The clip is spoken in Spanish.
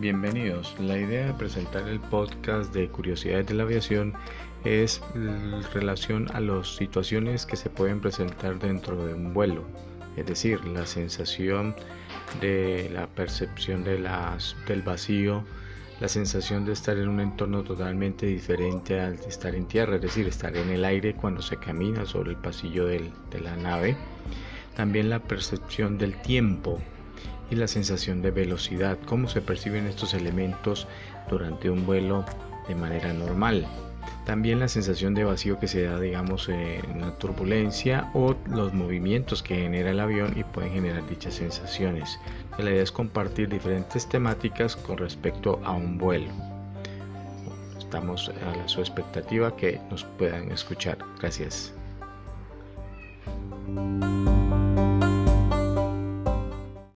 Bienvenidos. La idea de presentar el podcast de Curiosidades de la Aviación es en relación a las situaciones que se pueden presentar dentro de un vuelo, es decir, la sensación de la percepción del vacío, la sensación de estar en un entorno totalmente diferente al de estar en tierra, es decir, estar en el aire cuando se camina sobre el pasillo de la nave. También la percepción del tiempo, y la sensación de velocidad, cómo se perciben estos elementos durante un vuelo de manera normal. También la sensación de vacío que se da, digamos, en la turbulencia o los movimientos que genera el avión y pueden generar dichas sensaciones. La idea es compartir diferentes temáticas con respecto a un vuelo. Estamos a su expectativa que nos puedan escuchar. Gracias.